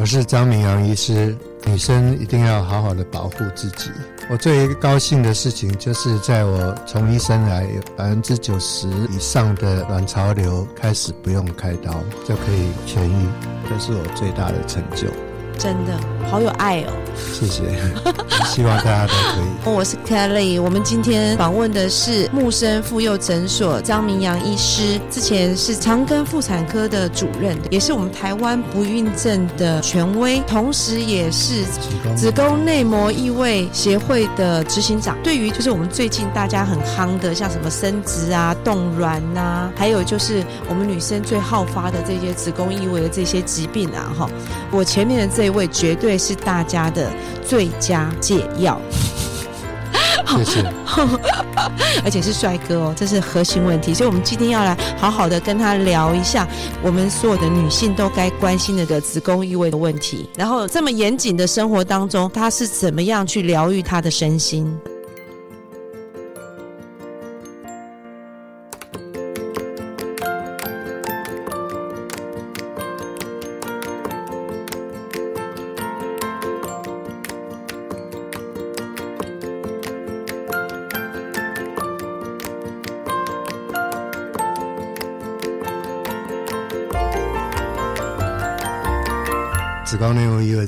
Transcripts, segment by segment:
我是张明阳医师。女生一定要好好的保护自己。我最高兴的事情就是在我从医生来，有百分之九十以上的卵巢瘤开始不用开刀就可以痊愈，这是我最大的成就。真的好有爱哦！谢谢，希望大家都可以。我是 Kelly，我们今天访问的是木生妇幼诊所张明阳医师，之前是长庚妇产科的主任，也是我们台湾不孕症的权威，同时也是子宫内膜异位协会的执行长。对于就是我们最近大家很夯的，像什么生殖啊、冻卵呐，还有就是我们女生最好发的这些子宫异位的这些疾病啊，哈，我前面的这。位绝对是大家的最佳解药，谢谢，而且是帅哥哦，这是核心问题，所以我们今天要来好好的跟他聊一下，我们所有的女性都该关心的个子宫异位的问题，然后这么严谨的生活当中，他是怎么样去疗愈他的身心。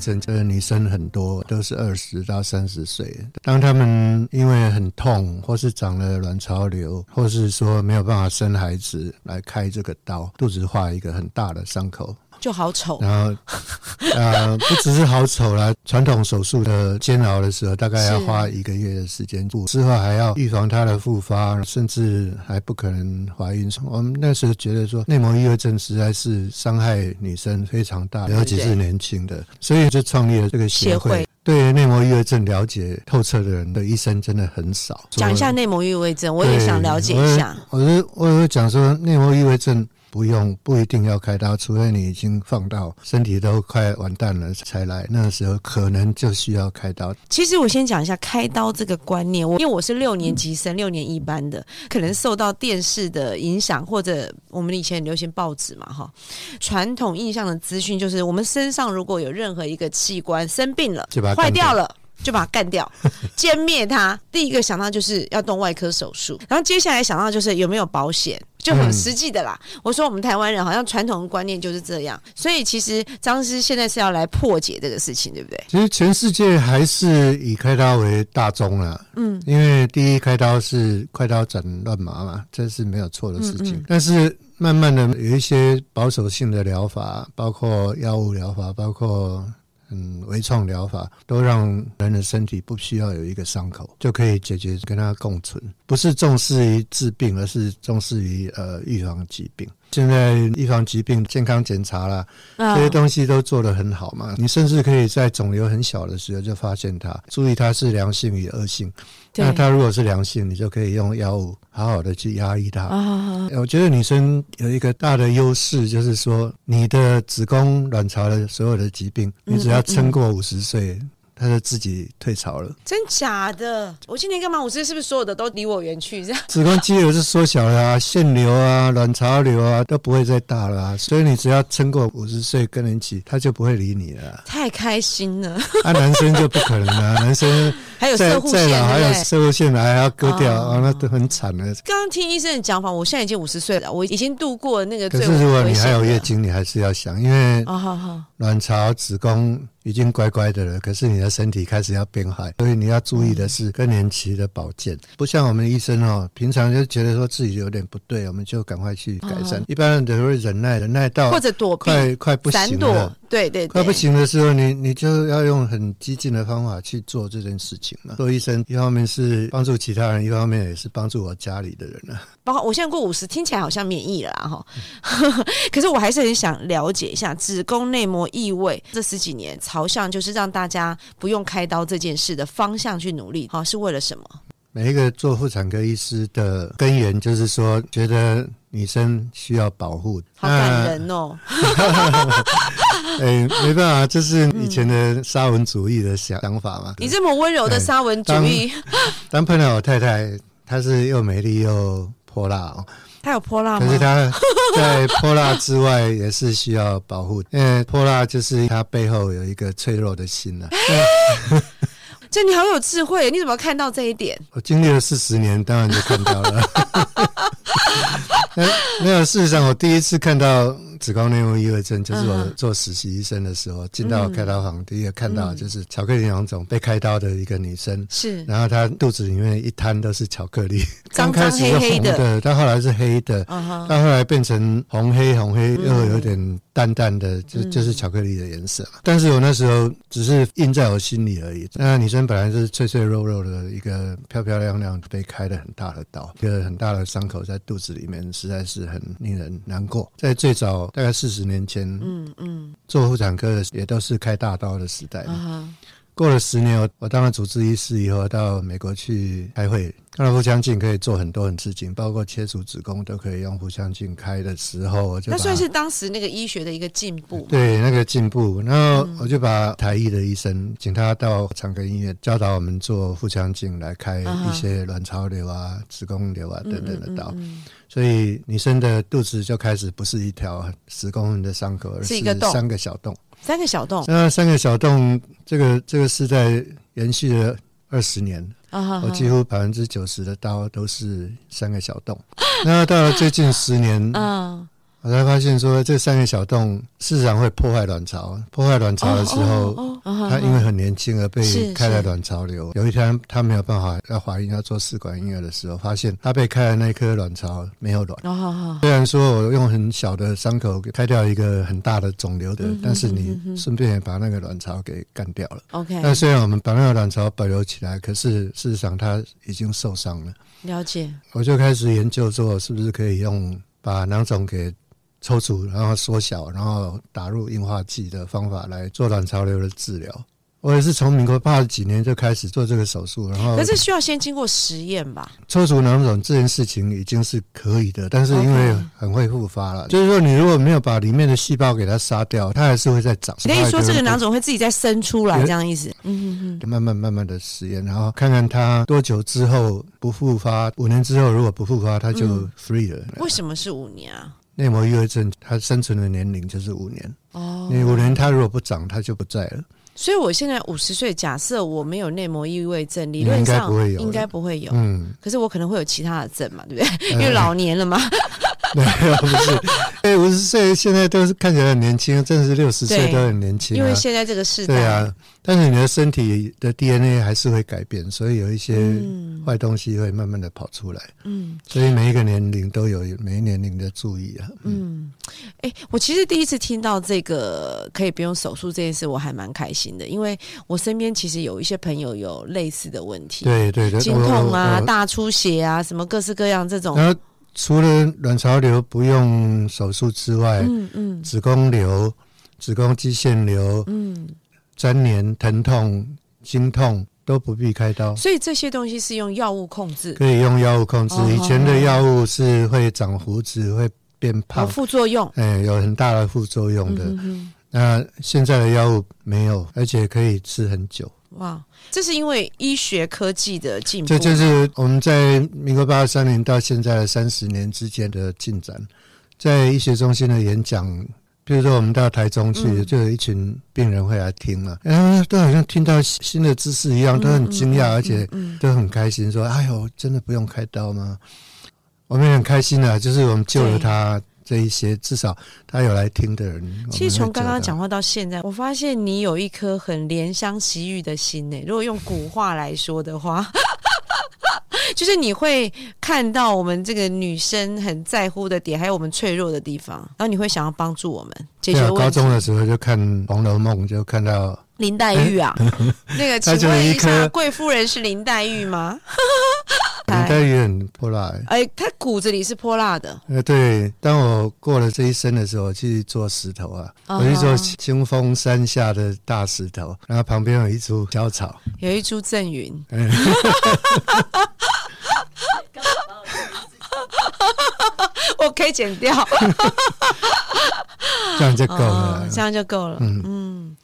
内膜异位症，这个女生很多都是二十到三十岁。当她们因为很痛，或是长了卵巢瘤，或是说没有办法生孩子，来开这个刀，肚子画一个很大的伤口。就好丑，然后，呃，不只是好丑啦，传统手术的煎熬的时候，大概要花一个月的时间做，之后还要预防它的复发，甚至还不可能怀孕。我们那时候觉得说，内膜异位症实在是伤害女生非常大，尤其是年轻的，所以就创立了这个协会。对内膜异位症了解透彻的人的医生真的很少。讲一下内膜异位症，我也想了解一下。我是我有讲说内膜异位症。不用，不一定要开刀，除非你已经放到身体都快完蛋了才来，那个时候可能就需要开刀。其实我先讲一下开刀这个观念，我因为我是六年级生，六年一班的，可能受到电视的影响，或者我们以前流行报纸嘛，哈，传统印象的资讯就是，我们身上如果有任何一个器官生病了，坏掉了。就把它干掉，歼灭它。第一个想到就是要动外科手术，然后接下来想到就是有没有保险，就很实际的啦。我说我们台湾人好像传统观念就是这样，所以其实张师现在是要来破解这个事情，对不对？其实全世界还是以开刀为大宗了，嗯，因为第一开刀是快刀斩乱麻嘛，这是没有错的事情。但是慢慢的有一些保守性的疗法，包括药物疗法，包括。嗯，微创疗法都让人的身体不需要有一个伤口就可以解决，跟它共存，不是重视于治病，而是重视于呃预防疾病。现在预防疾病、健康检查啦，这些东西都做得很好嘛。你甚至可以在肿瘤很小的时候就发现它，注意它是良性与恶性。那它如果是良性，你就可以用药物好好的去压抑它。我觉得女生有一个大的优势，就是说你的子宫、卵巢的所有的疾病，你只要撑过五十岁。他就自己退潮了，真假的？我今年干嘛？我这是不是所有的都离我远去？这样子宫肌瘤是缩小了啊，腺瘤啊、卵巢瘤啊都不会再大了啊，所以你只要撑过五十岁更年期，他就不会理你了。太开心了！啊，男生就不可能了，男生还有射护线，还有射护线还要割掉啊，那都很惨了。刚刚听医生的讲法，我现在已经五十岁了，我已经度过那个。可是如果你还有月经，你还是要想，因为卵巢、子宫。已经乖乖的了，可是你的身体开始要变坏，所以你要注意的是更年期的保健。不像我们医生哦，平常就觉得说自己有点不对，我们就赶快去改善。一般人都会忍耐，忍耐到或者躲避，快快不行了。对对，快不行的时候，你你就要用很激进的方法去做这件事情嘛。做医生，一方面是帮助其他人，一方面也是帮助我家里的人啊。包括我现在过五十，听起来好像免疫了哈，可是我还是很想了解一下子宫内膜异位这十几年朝向就是让大家不用开刀这件事的方向去努力，好是为了什么？每一个做妇产科医师的根源就是说，觉得女生需要保护，好感人哦。哎，没办法，这是以前的沙文主义的想想法嘛。你这么温柔的沙文主义，当碰到我太太，她是又美丽又泼辣哦。她有泼辣吗？可是她在泼辣之外也是需要保护，因为泼辣就是她背后有一个脆弱的心呢。这你好有智慧，你怎么看到这一点？我经历了四十年，当然就看到了。没有，事实上，我第一次看到子宫内膜异位症，就是我做实习医生的时候，进到开刀房，第一个看到就是巧克力囊肿被开刀的一个女生，是，然后她肚子里面一滩都是巧克力，刚开始是红的，到后来是黑的，到后来变成红黑红黑，又有点淡淡的，就就是巧克力的颜色。但是我那时候只是印在我心里而已。那女生本来就是脆脆肉肉的一个漂漂亮亮，被开了很大的刀，一个很大的伤口在肚子里面。实在是很令人难过。在最早大概四十年前，嗯嗯，做妇产科的也都是开大刀的时代。过了十年，我我当了主治医师以后，到美国去开会。看到腹腔镜可以做很多很事情，包括切除子宫都可以用腹腔镜开的时候，我就那算是当时那个医学的一个进步。对，那个进步。然后我就把台医的医生请他到长庚医院教导我们做腹腔镜来开一些卵巢瘤啊、子宫瘤啊等等的刀。所以女生的肚子就开始不是一条十公分的伤口，而是三个小洞。三个小洞。那三个小洞，这个这个是在延续了二十年。我几乎百分之九十的刀都是三个小洞，那到了最近十年，我才发现说这三个小洞事实上会破坏卵巢。破坏卵巢的时候，她因为很年轻而被开了卵巢瘤。有一天她没有办法要怀孕要做试管婴儿的时候，发现她被开的那颗卵巢没有卵。虽然说我用很小的伤口给开掉一个很大的肿瘤的，但是你顺便也把那个卵巢给干掉了。OK，但虽然我们把那个卵巢保留起来，可是事实上它已经受伤了。了解，我就开始研究说是不是可以用把囊肿给。抽出，然后缩小，然后打入硬化剂的方法来做卵巢瘤的治疗。我也是从民国八十几年就开始做这个手术，然后可是需要先经过实验吧？抽除囊肿这件事情已经是可以的，但是因为很会复发了，就是说你如果没有把里面的细胞给它杀掉，它还是会再长。可以说这个囊肿会自己再生出来，这样意思？嗯嗯嗯。慢慢慢慢的实验，然后看看它多久之后不复发，五年之后如果不复发，它就 free 了。为什么是五年啊？内膜异位症，它生存的年龄就是五年。哦，你五年它如果不长，它就不在了。所以我现在五十岁，假设我没有内膜异位症，理论上应该不会有。嗯，可是我可能会有其他的症嘛，对不对？因为老年了嘛。没有，不是。哎，五十岁现在都是看起来很年轻，真的是六十岁都很年轻。因为现在这个时代，对啊。但是你的身体的 DNA 还是会改变，所以有一些坏东西会慢慢的跑出来。嗯。所以每一个年龄都有每一年龄的注意啊。嗯。哎，我其实第一次听到这个可以不用手术这件事，我还蛮开心的，因为我身边其实有一些朋友有类似的问题。对对对。经痛啊，大出血啊，什么各式各样这种。除了卵巢瘤不用手术之外，嗯嗯，子宫瘤、子宫肌腺瘤，嗯，粘连、疼痛、经痛都不必开刀。所以这些东西是用药物控制，可以用药物控制。以前的药物是会长胡子、会变胖，副作用，哎，有很大的副作用的。那现在的药物没有，而且可以吃很久。哇，这是因为医学科技的进步。这就是我们在民国八十三年到现在的三十年之间的进展。在医学中心的演讲，比如说我们到台中去，就有一群病人会来听了，嗯，都好像听到新的知识一样，都很惊讶，而且都很开心，说：“哎呦，真的不用开刀吗？”我们很开心啊，就是我们救了他。这一些，至少他有来听的人。其实从刚刚讲话到现在，我发现你有一颗很怜香惜玉的心呢。如果用古话来说的话。就是你会看到我们这个女生很在乎的点，还有我们脆弱的地方，然后你会想要帮助我们解决问题。高中的时候就看《红楼梦》，就看到林黛玉啊，那个请问一下，贵夫人是林黛玉吗？林黛玉很泼辣，哎，他骨子里是泼辣的。呃，对，当我过了这一生的时候，去做石头啊，我去做清风山下的大石头，然后旁边有一株小草，有一株赠云。我可以剪掉，这样就够了，这样就够了。嗯嗯，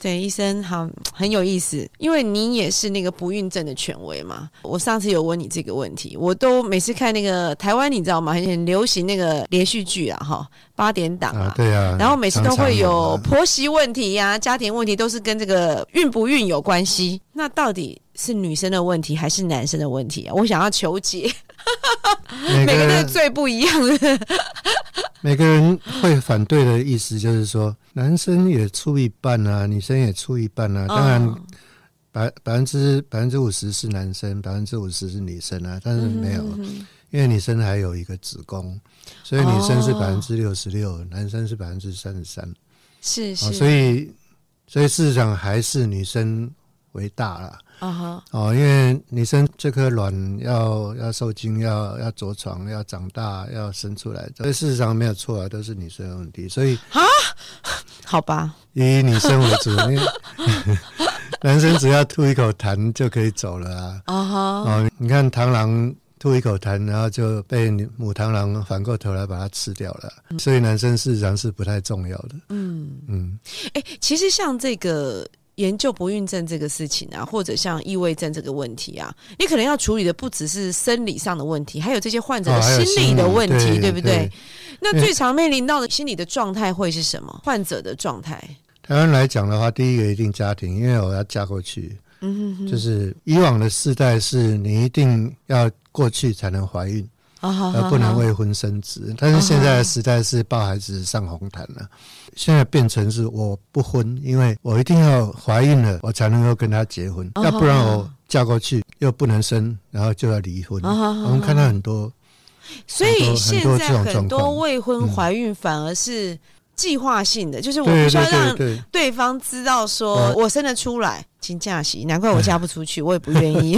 对，医生好，很有意思，因为你也是那个不孕症的权威嘛。我上次有问你这个问题，我都每次看那个台湾，你知道吗？很流行那个连续剧啊，哈，八点档啊，对啊，然后每次都会有婆媳问题呀、家庭问题，都是跟这个孕不孕有关系。那到底是女生的问题还是男生的问题啊？我想要求解。每个人最不一样的，每个人会反对的意思就是说，男生也出一半啊，女生也出一半啊。当然，百百分之百分之五十是男生，百分之五十是女生啊。但是没有，因为女生还有一个子宫，所以女生是百分之六十六，男生是百分之三十三。是是，所以所以事实上还是女生为大了。啊哈哦，因为女生这颗卵要要受精，要要着床，要长大，要生出来，这事实上没有错啊，都是女生的问题。所以啊，好吧，以女生为主，男生只要吐一口痰就可以走了啊。啊哈哦，你看螳螂吐一口痰，然后就被母螳螂反过头来把它吃掉了。所以男生事实上是不太重要的。嗯嗯，哎，其实像这个。研究不孕症这个事情啊，或者像异位症这个问题啊，你可能要处理的不只是生理上的问题，还有这些患者的心理的问题，对不对？那最常面临到的心理的状态会是什么？患者的状态？台湾来讲的话，第一个一定家庭，因为我要嫁过去，嗯哼，就是以往的世代是你一定要过去才能怀孕。而不能未婚生子，但是现在的时代是抱孩子上红毯了。现在变成是我不婚，因为我一定要怀孕了，我才能够跟他结婚，要不然我嫁过去又不能生，然后就要离婚。我们看到很多，所以现在很多未婚怀孕反而是。计划性的，就是我必须要让对方知道，说我生得出来，请假期，难怪我嫁不出去，我也不愿意。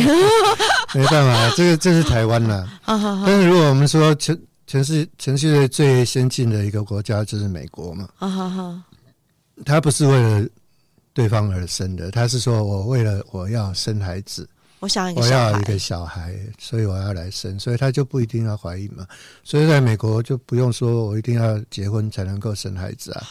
没办法，这个这是台湾了。但是如果我们说全全世全世界最先进的一个国家就是美国嘛，他不是为了对方而生的，他是说我为了我要生孩子。我想我要一个小孩，所以我要来生，所以他就不一定要怀孕嘛。所以在美国就不用说我一定要结婚才能够生孩子啊。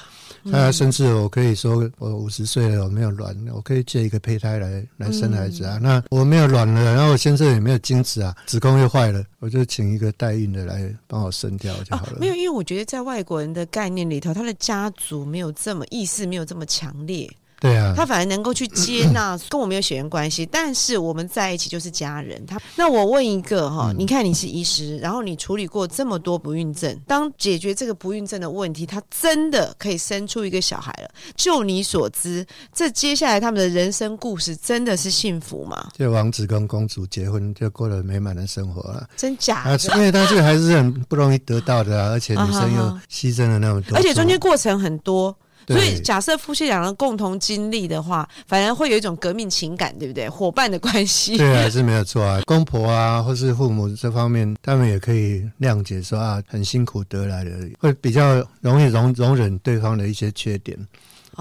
他甚至我可以说我五十岁了我没有卵，我可以借一个胚胎来来生孩子啊。那我没有卵了，然后我先生也没有精子啊，子宫又坏了，我就请一个代孕的来帮我生掉就好了。没有，因为我觉得在外国人的概念里头，他的家族没有这么意识，没有这么强烈。对啊，他反而能够去接纳，跟我没有血缘关系，但是我们在一起就是家人。他那我问一个哈，你看你是医师，然后你处理过这么多不孕症，当解决这个不孕症的问题，他真的可以生出一个小孩了？就你所知，这接下来他们的人生故事真的是幸福吗？就王子跟公主结婚，就过了美满的生活了？真假？因为他这个还是很不容易得到的，而且女生又 牺牲了那么多，而且中间过程很多。所以，假设夫妻两人共同经历的话，反而会有一种革命情感，对不对？伙伴的关系，对，还是没有错啊。公婆啊，或是父母这方面，他们也可以谅解，说啊，很辛苦得来的，会比较容易容容忍对方的一些缺点，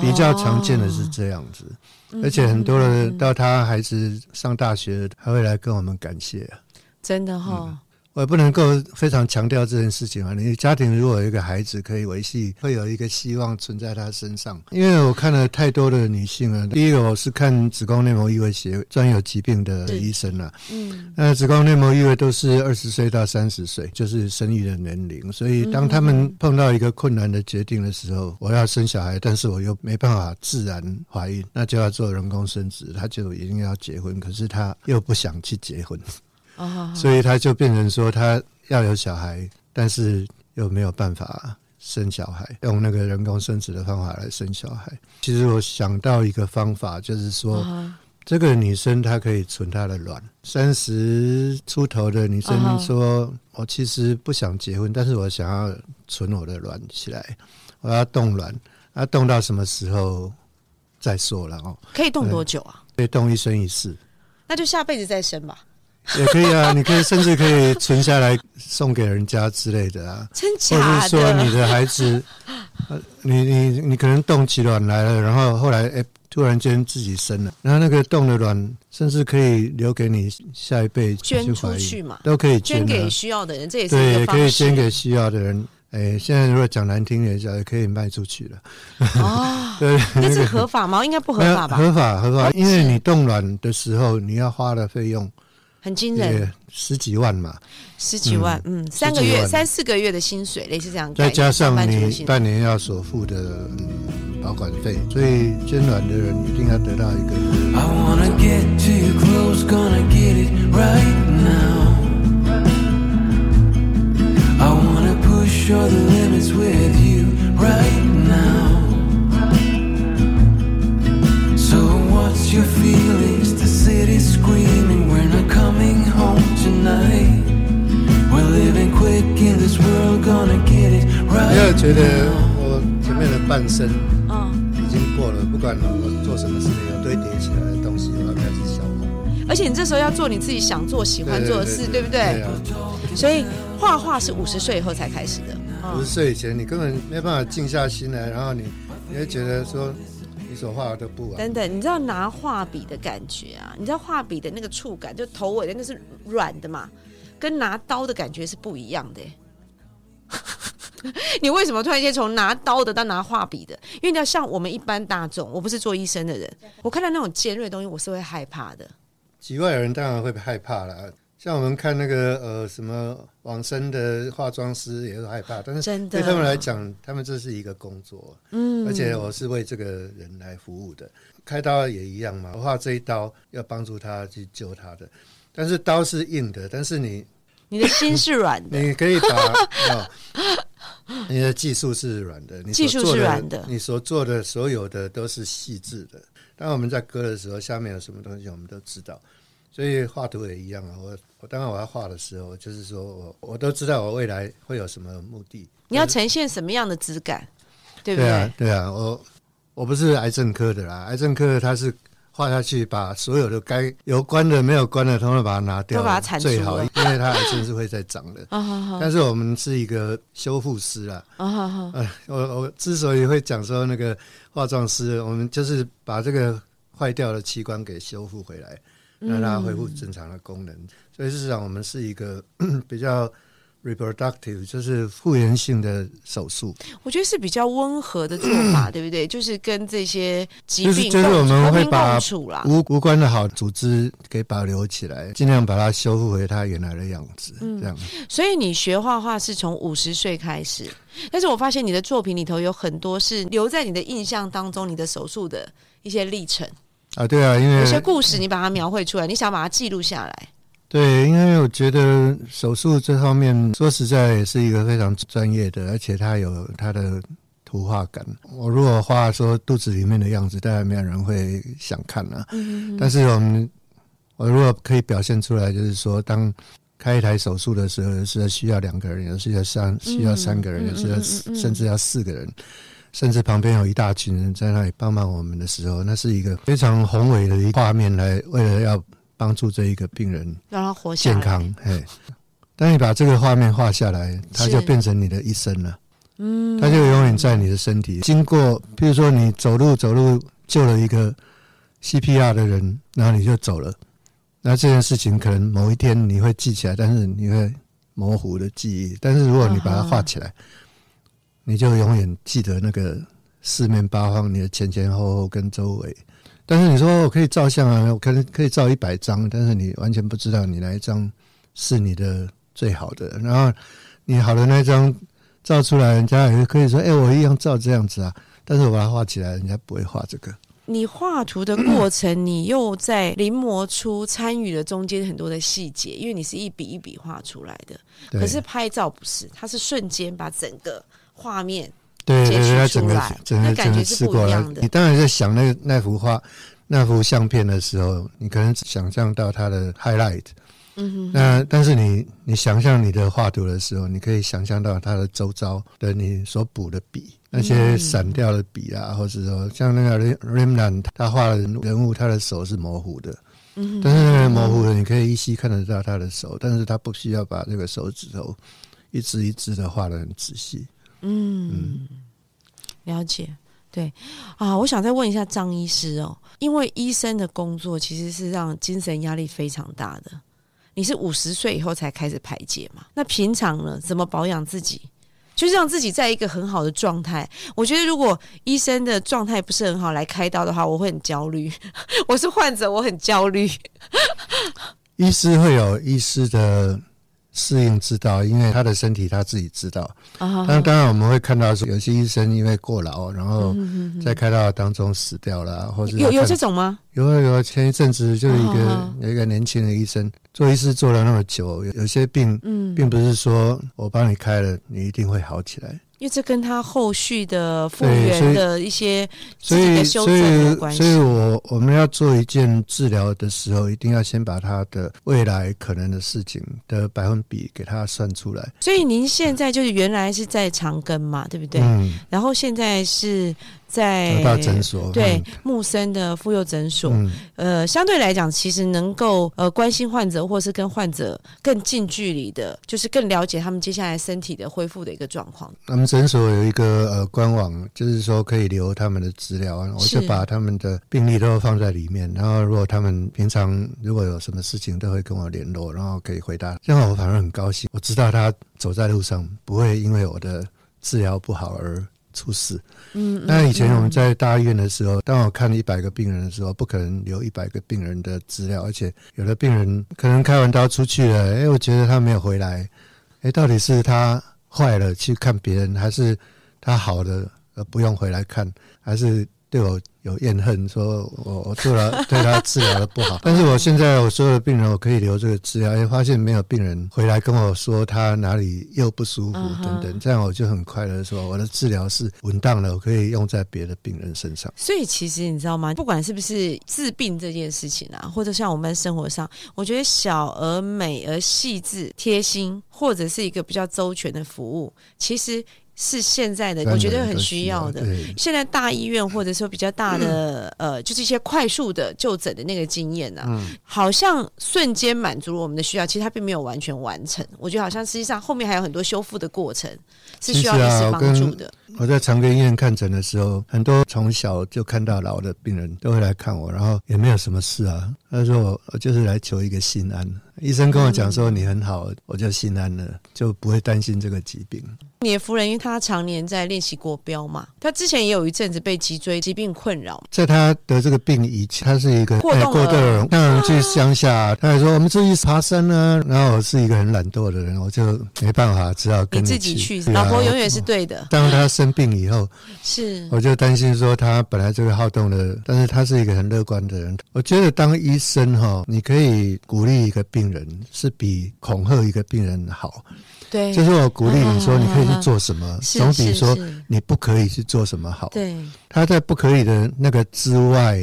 比较常见的是这样子。而且很多人到他孩子上大学，还会来跟我们感谢啊，真的哈。我也不能够非常强调这件事情啊！你家庭如果有一个孩子可以维系，会有一个希望存在他身上。因为我看了太多的女性啊，第一个我是看子宫内膜异位协专有疾病的医生了。嗯，那子宫内膜异位都是二十岁到三十岁，就是生育的年龄。所以当他们碰到一个困难的决定的时候，我要生小孩，但是我又没办法自然怀孕，那就要做人工生殖，他就一定要结婚，可是他又不想去结婚。所以他就变成说，他要有小孩，但是又没有办法生小孩，用那个人工生殖的方法来生小孩。其实我想到一个方法，就是说。这个女生她可以存她的卵，三十出头的女生说：“我其实不想结婚，但是我想要存我的卵起来，我要冻卵，要冻到什么时候再说了哦？可以冻多久啊？可以冻一生一世，那就下辈子再生吧。也可以啊，你可以甚至可以存下来送给人家之类的啊。真假的？或者是说你的孩子，你你你可能冻起卵来了，然后后来哎。”突然间自己生了，然后那个冻的卵，甚至可以留给你下一辈捐出去嘛，都可以捐给需要的人，这也是对，也可以捐给需要的人。哎，现在如果讲难听点讲，也可以卖出去了。哦，对，那是合法吗？应该不合法吧？合法，合法，因为你冻卵的时候，你要花的费用。很惊人，十几万嘛，十几万，嗯，三个月、三四个月的薪水，类似这样。再加上你半年要所付的保管费，所以捐卵的人一定要得到一个。不要觉得我前面的半生已经过了，不管我做什么事情，有堆叠起来的东西，我要开始消化。而且你这时候要做你自己想做、喜欢做的事，对不对？所以画画是五十岁以后才开始的。五十岁以前，你根本没办法静下心来，然后你你会觉得说。你所画的不完。等等，你知道拿画笔的感觉啊？你知道画笔的那个触感，就头尾的那是软的嘛，跟拿刀的感觉是不一样的。你为什么突然间从拿刀的到拿画笔的？因为你要像我们一般大众，我不是做医生的人，我看到那种尖锐的东西，我是会害怕的。局外人当然会害怕了。像我们看那个呃什么往生的化妆师也是害怕，但是对他们来讲，他们这是一个工作，嗯，而且我是为这个人来服务的。开刀也一样嘛，我画这一刀要帮助他去救他的，但是刀是硬的，但是你你的心是软的，你可以把 你的技术是软的，你技术是软的，你所做的所有的都是细致的。当我们在割的时候，下面有什么东西，我们都知道。所以画图也一样啊，我我当然我要画的时候，就是说我我都知道我未来会有什么目的。你要呈现什么样的质感，对不对？对啊，对啊，我我不是癌症科的啦，癌症科他是画下去，把所有的该有关的、没有关的，通通把它拿掉，把它最好，因为它还真是会再长的。但是我们是一个修复师啊，啊，我我之所以会讲说那个化妆师，我们就是把这个坏掉的器官给修复回来。让它恢复正常的功能，所以事实上我们是一个 比较 reproductive，就是复原性的手术。我觉得是比较温和的做法，对不对？就是跟这些疾病就是我们会把无无关的好组织给保留起来，尽量把它修复回它原来的样子。这样。所以你学画画是从五十岁开始，但是我发现你的作品里头有很多是留在你的印象当中，你的手术的一些历程。啊，对啊，因为有些故事你把它描绘出来，你想把它记录下来。对，因为我觉得手术这方面说实在也是一个非常专业的，而且它有它的图画感。我如果画说肚子里面的样子，当然没有人会想看了。嗯但是我们我如果可以表现出来，就是说，当开一台手术的时候，是需要两个人，有时要三需要三个人，有时要甚至要四个人。甚至旁边有一大群人在那里帮忙我们的时候，那是一个非常宏伟的一画面，来为了要帮助这一个病人让他活健康。嘿，当你把这个画面画下来，它就变成你的一生了。嗯，它就永远在你的身体。经过，比如说你走路走路救了一个 CPR 的人，然后你就走了，那这件事情可能某一天你会记起来，但是你会模糊的记忆。但是如果你把它画起来。你就永远记得那个四面八方，你的前前后后跟周围。但是你说我可以照相啊，我可能可以照一百张，但是你完全不知道你哪一张是你的最好的。然后你好的那张照出来，人家也可以说：“哎，我一样照这样子啊。”但是我把它画起来，人家不会画这个。你画图的过程，你又在临摹出参与了中间很多的细节，因为你是一笔一笔画出来的。可是拍照不是，它是瞬间把整个画面对对对，他整个整个整个吃过来不一样的。你当然在想那那幅画、那幅相片的时候，你可能想象到它的 highlight。嗯哼，那但是你你想象你的画图的时候，你可以想象到它的周遭的你所补的笔，那些散掉的笔啊，或者说像那个 Rembrandt 他画的人物，他的手是模糊的，嗯但是那个模糊的你可以依稀看得到他的手，但是他不需要把这个手指头一只一只的画的很仔细。嗯，了解。对啊，我想再问一下张医师哦，因为医生的工作其实是让精神压力非常大的。你是五十岁以后才开始排解嘛？那平常呢，怎么保养自己？就是让自己在一个很好的状态。我觉得如果医生的状态不是很好来开刀的话，我会很焦虑。我是患者，我很焦虑。医师会有医师的适应之道，因为他的身体他自己知道。啊那当然我们会看到说，有些医生因为过劳，然后嗯在开刀当中死掉了，或者有有这种吗？有啊有啊，前一阵子就是一个、啊有一个年轻的医生做医师做了那么久，有有些病嗯，并不是说我帮你开了，你一定会好起来。因为这跟他后续的复原的一些自所以，己的修所以，正有关系所以我我们要做一件治疗的时候，一定要先把他的未来可能的事情的百分比给他算出来。所以您现在就是原来是在长庚嘛，对不对？嗯，然后现在是在诊所对嗯木森的妇幼诊所。嗯，呃，相对来讲，其实能够呃关心患者，或是跟患者更近距离的，就是更了解他们接下来身体的恢复的一个状况。我们诊所有一个呃官网，就是说可以留他们的资料，我是就把他们的病历都放在里面。然后如果他们平常如果有什么事情，都会跟我联络，然后可以回答。这样我反而很高兴，我知道他走在路上不会因为我的治疗不好而出事。嗯，那以前我们在大医院的时候，当我看一百个病人的时候，不可能留一百个病人的资料，而且有的病人可能开完刀出去了，哎，我觉得他没有回来，哎，到底是他坏了去看别人，还是他好了而不用回来看，还是对我有怨恨，说我我做了对他治疗的不好？但是我现在我所有的病人，我可以留这个资料，哎，发现没有病人回来跟我说他哪里又不舒服等等，这样我就很快乐，说我的治疗是稳当的，我可以用在别的病人身上。所以其实你知道吗？不管是不是治病这件事情啊，或者像我们生活上，我觉得小而美而细致、贴心，或者是一个比较周全的服务，其实是现在的我觉得很需要的。现在大医院或者说比较大的、呃，就是一些快速的就诊的那个经验啊，嗯，好像瞬间满足了我们的需要，其实它并没有完全完成。我觉得好像实际上后面还有很多修复的过程是需要医师其实啊我跟帮助的。我在长庚医院看诊的时候，很多从小就看到老的病人都会来看我，然后也没有什么事啊。他说我我就是来求一个心安。医生跟我讲说你很好，我就心安了，就不会担心这个疾病。你的夫人，因为她常年在练习国标嘛，她之前也有一阵子被脊椎疾病困扰。在她得这个病以前，他是一个过过动儿，让人去乡下，她还说我们出去爬山啊。然后我是一个很懒惰的人，我就没办法，只好你跟自己去，老婆永远是对的，当她生病以后，是我就担心说她本来就是好动的，但是她是一个很乐观的人。我觉得当医生哈，你可以鼓励一个病人，是比恐吓一个病人好。对，就是我鼓励你说啊你可以去做什么，是总比说你不可以去做什么好。对他在不可以的那个之外，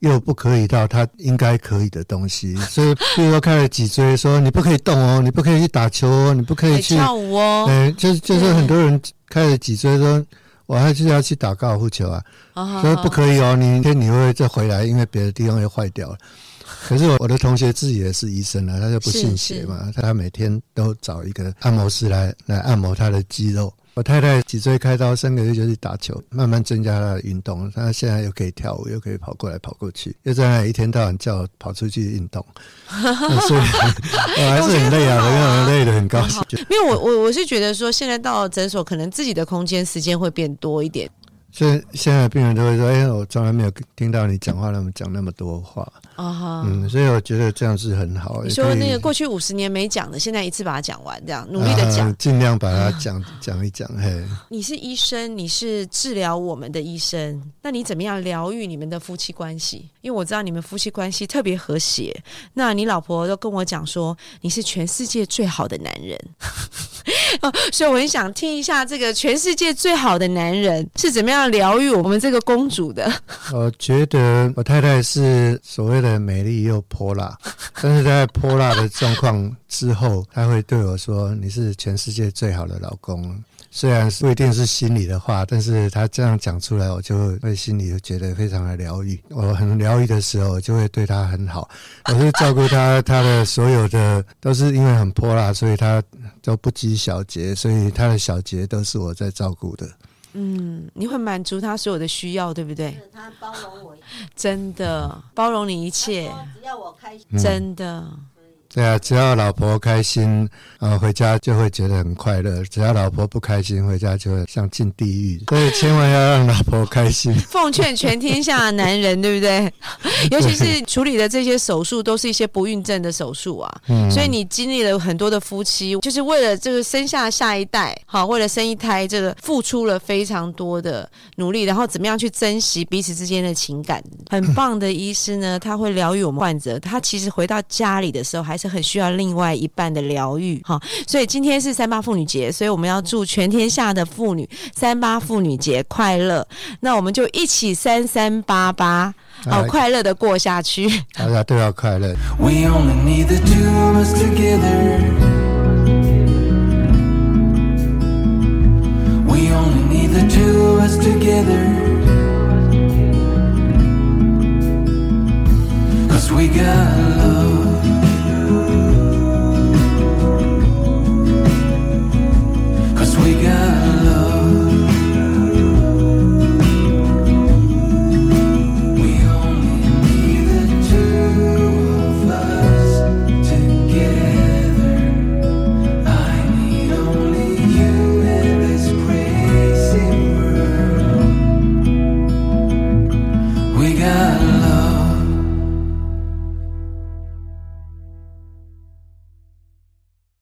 又不可以到他应该可以的东西。所以，比如说开了脊椎，说你不可以动哦，你不可以去打球哦，你不可以去，哎跳舞哦，哎，就是就是很多人开了脊椎说。我还是要去打高尔夫球啊，啊哈说不可以哦，你明天你会再回来，因为别的地方又坏掉了。可是我我的同学自己也是医生啊，他就不信邪嘛，他每天都找一个按摩师来来按摩他的肌肉。我太太脊椎开刀三个月就去打球，慢慢增加她的运动。她现在又可以跳舞，又可以跑过来跑过去，又在那里一天到晚叫我跑出去运动。所以我 还是很累啊，我让人累得很高兴。因为我我我是觉得说，现在到诊所可能自己的空间时间会变多一点。现现在病人都会说：“哎，我从来没有听到你讲话那么讲那么多话。”啊哈，嗯，所以我觉得这样是很好。你说那个过去五十年没讲的，现在一次把它讲完，这样努力的讲，尽量把它讲 讲一讲。嘿，你是医生，你是治疗我们的医生，那你怎么样疗愈你们的夫妻关系？因为我知道你们夫妻关系特别和谐。那你老婆都跟我讲说，你是全世界最好的男人。所以我很想听一下，这个全世界最好的男人是怎么样疗愈我们这个公主的。我觉得我太太是所谓的美丽又泼辣，但是在泼辣的状况之后，她会对我说：“你是全世界最好的老公。”虽然不一定是心里的话，但是他这样讲出来，我就会心里就觉得非常的疗愈。我很疗愈的时候，就会对他很好。我会照顾他，他的所有的都是因为很泼辣，所以他都不拘小节，所以他的小节都是我在照顾的。嗯，你会满足他所有的需要，对不对？他包容我，真的包容你一切，只要我开心，真的。对啊，只要老婆开心，呃，回家就会觉得很快乐；只要老婆不开心，回家就会像进地狱。所以千万要让老婆开心。奉劝全天下的男人，对不对？尤其是处理的这些手术，都是一些不孕症的手术啊。嗯。所以你经历了很多的夫妻，就是为了这个生下下一代，好，为了生一胎，这个付出了非常多的努力，然后怎么样去珍惜彼此之间的情感？很棒的医师呢，他会疗愈我们患者。他其实回到家里的时候，还是很需要另外一半的疗愈哈。所以今天是三八妇女节所以我们要祝全天下的妇女三八妇女节快乐。那我们就一起三三八八好快乐的过下去。大家都要快乐。We only need the two us together. The two us together. We got we got.